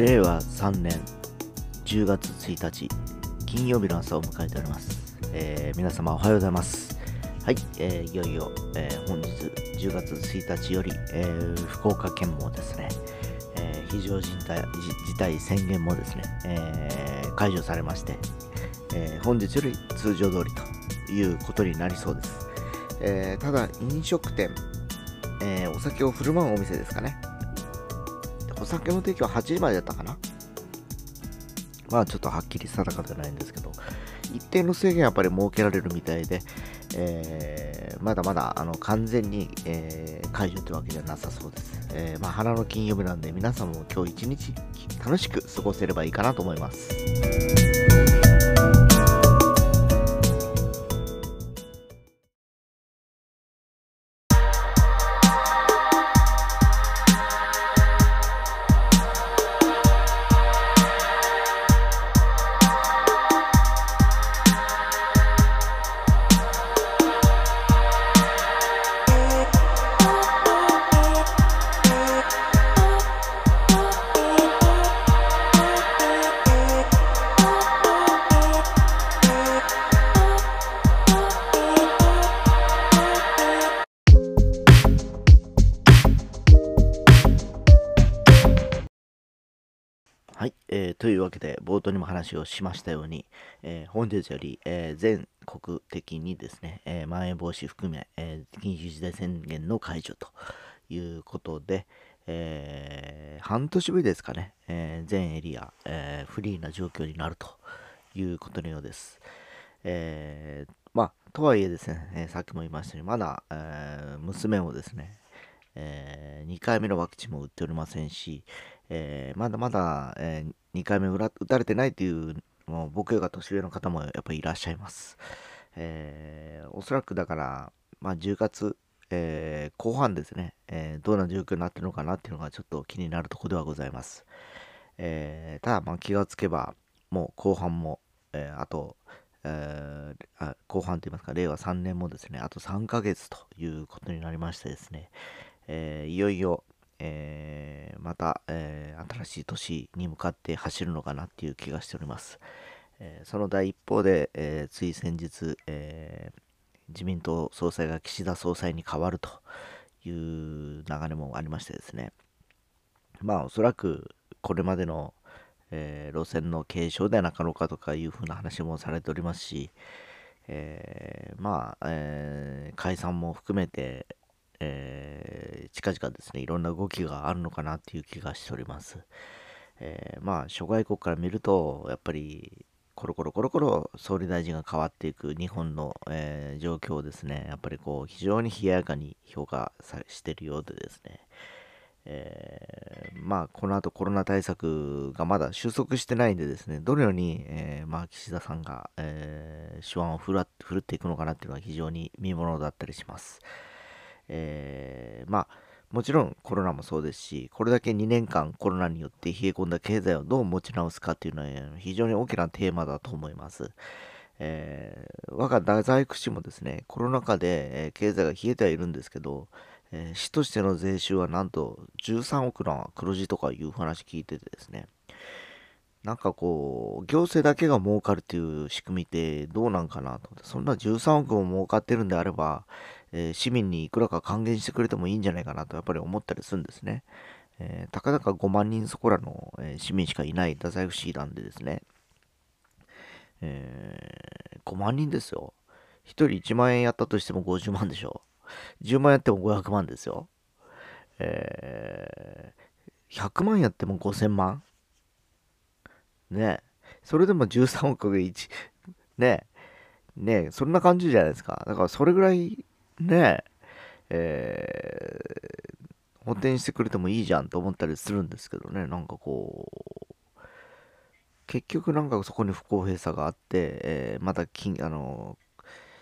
令和3年10月1日金曜日の朝を迎えております、えー皆様おはようございます。はい、えーいよいよ、えー本日10月1日より、えー福岡県もですね、えー非常事態事態宣言もですね、えー解除されまして、えー本日より通常通りということになりそうです、えーただ飲食店、えーお酒を振る舞うお店ですかね。酒の提供は8時までだったかな？まあちょっとはっきり定かではないんですけど、一定の制限はやっぱり設けられるみたいで、えーまだまだあの完全に、えー解除というわけではなさそうです。えーまあ花の金曜日なんで皆さんも今日一日楽しく過ごせればいいかなと思います。えーというわけで冒頭にも話をしましたように、えー本日より、えー全国的にですね、えまん延防止含め、え緊急事態宣言の解除ということで、え半年ぶりですかね、え全エリア、えフリーな状況になるということのようです。えまあ、とはいえですね、えさっきも言いましたように、まだ、え娘もですね、え2回目のワクチンも打っておりませんし、えーまだまだ、え2回目打打たれてないというもう僕よが年上の方もやっぱりいらっしゃいます。えーおそらくだから、まあ、10月、え後半ですね、えどんな状況になってるのかなっていうのがちょっと気になるところではございます。えただ、まあ、気がつけば、もう後半も、えあと、えー後半といいますか、令和3年もですね、あと3ヶ月ということになりましてですね、えーいよいよ、えーまた、えー新しい年に向かって走るのかなっていう気がしております。えーその第一方で、えつい先日、え自民党総裁が岸田総裁に変わるという流れもありましてですね、まあおそらくこれまでの、え路線の継承ではなかろうかとかいうふうな話もされておりますし、えまあ、え解散も含めて、えー近々ですね、いろんな動きがあるのかなっていう気がしております。えーまあ、諸外国から見ると、やっぱり、コロコロコロコロ総理大臣が変わっていく日本の、えー状況をですね、やっぱりこう、非常に冷ややかに評価さしているようでですね、えーまあ、この後コロナ対策がまだ収束してないんでですね、どのように、えーまあ、岸田さんが、えー手腕を振る振るっていくのかなっていうのは非常に見ものだったりします。えーまあ、もちろんコロナもそうですし、これだけ2年間コロナによって冷え込んだ経済をどう持ち直すかっていうのは非常に大きなテーマだと思います。えー我が太宰府市もですね、コロナ禍で、経済が冷えてはいるんですけど、えー市としての税収はなんと13億の黒字とかいう話聞いててですね、なんかこう、行政だけが儲かるっていう仕組みってどうなんかなと、そんな13億も儲かってるんであれば、えー市民にいくらか還元してくれてもいいんじゃないかなとやっぱり思ったりするんですね。えーたかだか5万人そこらの、えー市民しかいない太宰府市なんでですね、えー5万人ですよ。1人1万円やったとしても50万でしょ。10万やっても500万ですよ。えー100万やっても5000万ねえ。それでも13億が1、ねえ。ねえ、そんな感じじゃないですか。だからそれぐらい、ねえ、ー補填してくれてもいいじゃんと思ったりするんですけどね。なんかこう、結局なんかそこに不公平さがあって、えーまた金、あの、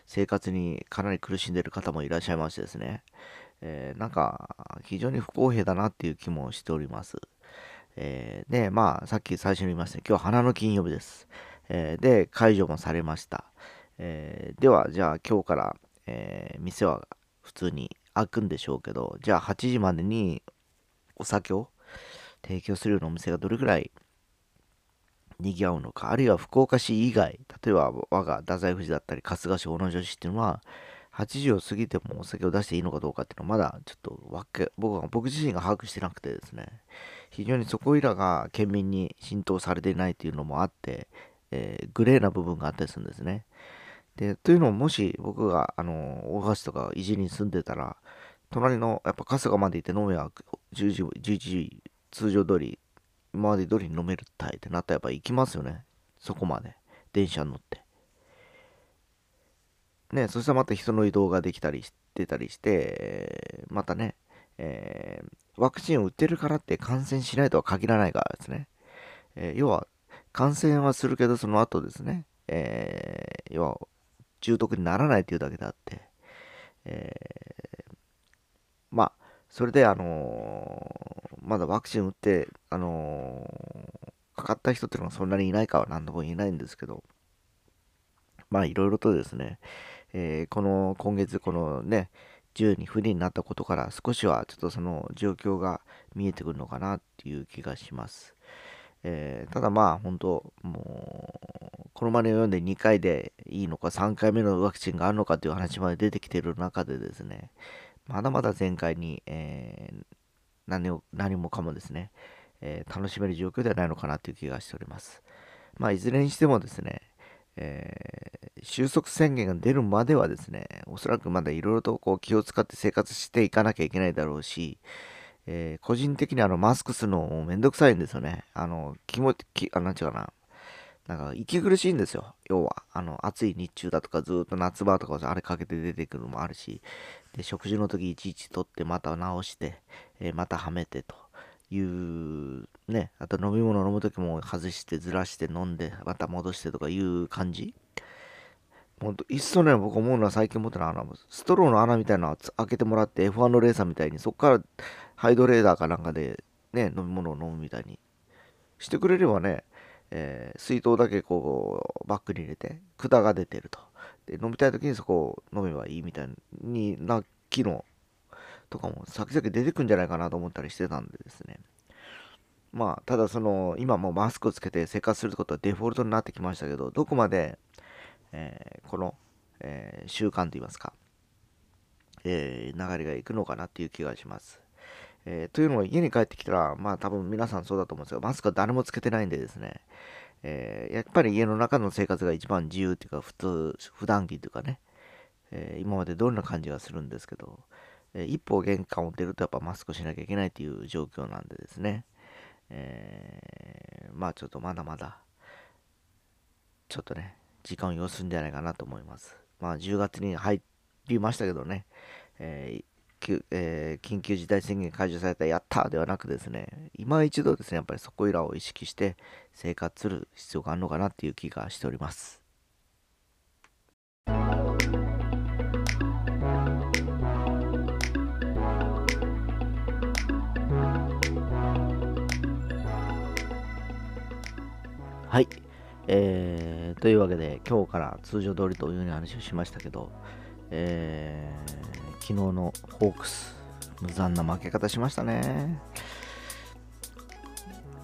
生活にかなり苦しんでる方もいらっしゃいましてですね。えーなんか、非常に不公平だなっていう気もしております。えーで、まあ、さっき最初に言いました、ね今日は花の金曜日です。えーで、解除もされました。えーでは、じゃあ今日から、えー店は普通に開くんでしょうけど、じゃあ8時までにお酒を提供するようなお店がどれくらい賑わうのか、あるいは福岡市以外、例えば我が太宰府市だったり春日市、小野女市っていうのは、80を過ぎてもお酒を出していいのかどうかっていうのはまだちょっとわけ僕は僕自身が把握してなくてですね。非常にそこいらが県民に浸透されていないっていうのもあって、えー、グレーな部分があったりするんですね。でというのももし僕があの大橋とか伊地に住んでたら隣のやっぱ春日まで行って飲めば10時11時通常通り今まで通りに飲めるたいってなったらやっぱ行きますよね。そこまで。電車に乗って。ね、そしたらまた人の移動ができたりしてたりして、またね、えー、ワクチンを打ってるからって感染しないとは限らないからですね。えー、要は、感染はするけど、その後ですね、えー、要は、重篤にならないというだけであって、えー、まあ、それで、あのー、まだワクチン打って、あのー、かかった人っていうのはそんなにいないかは何とも言えないんですけど、まあ、いろいろとですね、えー、この今月このね10に不利になったことから少しはちょっとその状況が見えてくるのかなっていう気がします。えー、ただまあ本当もうこのまで読んで2回でいいのか3回目のワクチンがあるのかという話まで出てきている中でですねまだまだ前回に、えー、何を何もかもですね、えー、楽しめる状況ではないのかなという気がしております。まあいずれにしてもですね、えー、収束宣言が出るまではですね、おそらくまだいろいろとこう気を使って生活していかなきゃいけないだろうし、えー、個人的にあのマスクするのもめんどくさいんですよね。あの、気持ち、あ、なんちゅうかな。なんか、息苦しいんですよ。要は、あの、暑い日中だとか、ずっと夏場とかあれかけて出てくるのもあるし、で、食事の時いちいち取って、また直して、えー、またはめてと。いうね、あと飲み物飲む時も外してずらして飲んでまた戻してとかいう感じほんと、いっそね、僕思うのは最近思ったのは、ストローの穴みたいなのを開けてもらって F1 のレーサーみたいに、そこからハイドレーダーかなんかでね、飲み物を飲むみたいにしてくれればね、えー、水筒だけこう、バッグに入れて、管が出てると。で、飲みたい時にそこを飲めばいいみたいにな機能とかも先々出てくんじゃないかなと思ったりしてたんでですね。まあ、ただその、今もマスクをつけて生活することはデフォルトになってきましたけど、どこまで、えー、この、えー、習慣といいますか、え、流れがいくのかなっていう気がします。えというのは家に帰ってきたら、まあ多分皆さんそうだと思うんですが、マスクは誰もつけてないんでですね、えやっぱり家の中の生活が一番自由っていうか、普通、普段着というかね、え今までどんな感じがするんですけど、え一歩玄関を出るとやっぱマスクしなきゃいけないという状況なんでですね、え、まあちょっとまだまだ、ちょっとね、時間を要するんじゃないかなと思います。まあ10月に入りましたけどね、えーえー、緊急事態宣言解除されたやったではなくですね、今一度ですね、やっぱりそこいらを意識して生活する必要があるのかなっていう気がしております。はい。えー、というわけで、今日から通常通りというような話をしましたけど、えー、昨日のホークス、無残な負け方しましたね。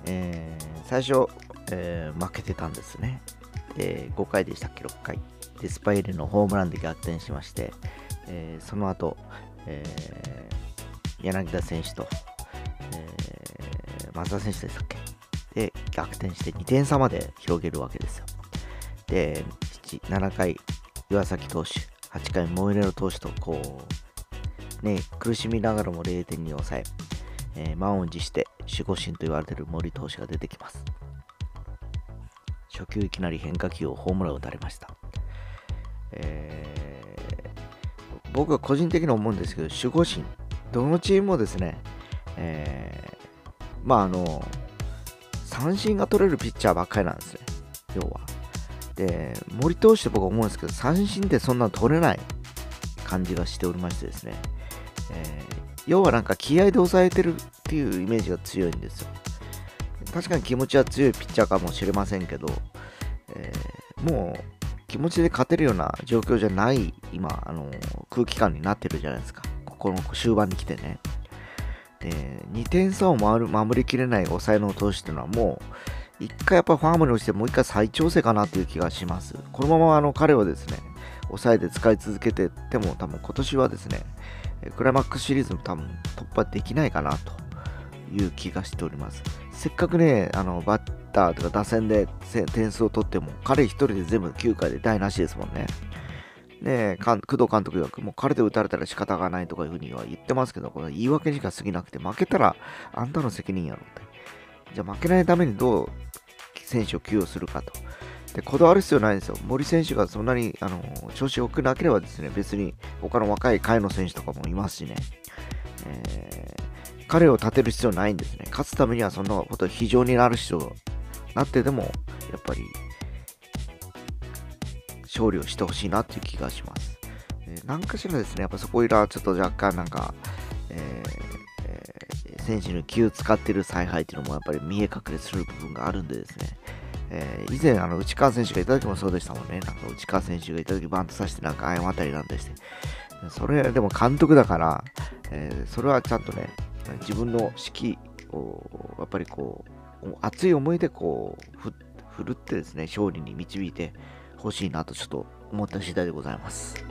えー、最初、えー、負けてたんですね。で、5回でしたっけ、6回。で、スパイルのホームランで逆転しまして、えー、その後、えー、柳田選手と、えー、松田選手でしたっけ？で逆転して2点差まで広げるわけですよ。で、7回、岩崎投手、8回、モイネロ投手と、こう、ね、苦しみながらも0点に抑え、えー、満を持して守護神と言われている森投手が出てきます。初球いきなり変化球をホームランを打たれました。えー、僕は個人的に思うんですけど、守護神、どのチームもですね、えー、まああの、三振が取れるピッチャーばっかりなんですね、要は。で、森投手って僕は思うんですけど、三振ってそんな取れない感じがしておりましてですね、えー、要はなんか気合で抑えてるっていうイメージが強いんですよ。確かに気持ちは強いピッチャーかもしれませんけど、えー、もう気持ちで勝てるような状況じゃない今、あの空気感になってるじゃないですか。ここの終盤に来てね。で、2点差を守る守りきれない抑えの投手っていうのはもう、一回やっぱファームに落ちてもう一回再調整かなという気がします。このままあの彼をですね、抑えで使い続けてても多分今年はですね、クライマックスシリーズも多分突破できないかなという気がしております。せっかくね、あのバッターとか打線で点数を取っても、彼一人で全部9回で台無しですもんね。ね工藤監督曰く、もう彼で打たれたら仕方がないとかいうふうには言ってますけど、これ言い訳にしか過ぎなくて、負けたらあんたの責任やろって。じゃあ負けないためにどう選手を起用するかと。で、こだわる必要ないんですよ。森選手がそんなにあの調子良くなければですね、別に他の若い下位の選手とかもいますしね。えー、彼を立てる必要ないんですね。勝つためにはそんなこと非常になる必要なってでも、やっぱり勝利をしてほしいなっていう気がします。えー、何かしらですね、やっぱそこいらちょっと若干なんか、えー、選手に気を使ってる采配っていうのもやっぱり見え隠れする部分があるんでですね、えー、以前、あの、内川選手がいた時もそうでしたもんね。なんか内川選手がいた時バントさせてなんか謝ったりなんでして。それ、でも監督だから、えー、それはちゃんとね、自分の指揮を、やっぱりこう、熱い思いでこう、振るってですね、勝利に導いてほしいなとちょっと思った次第でございます。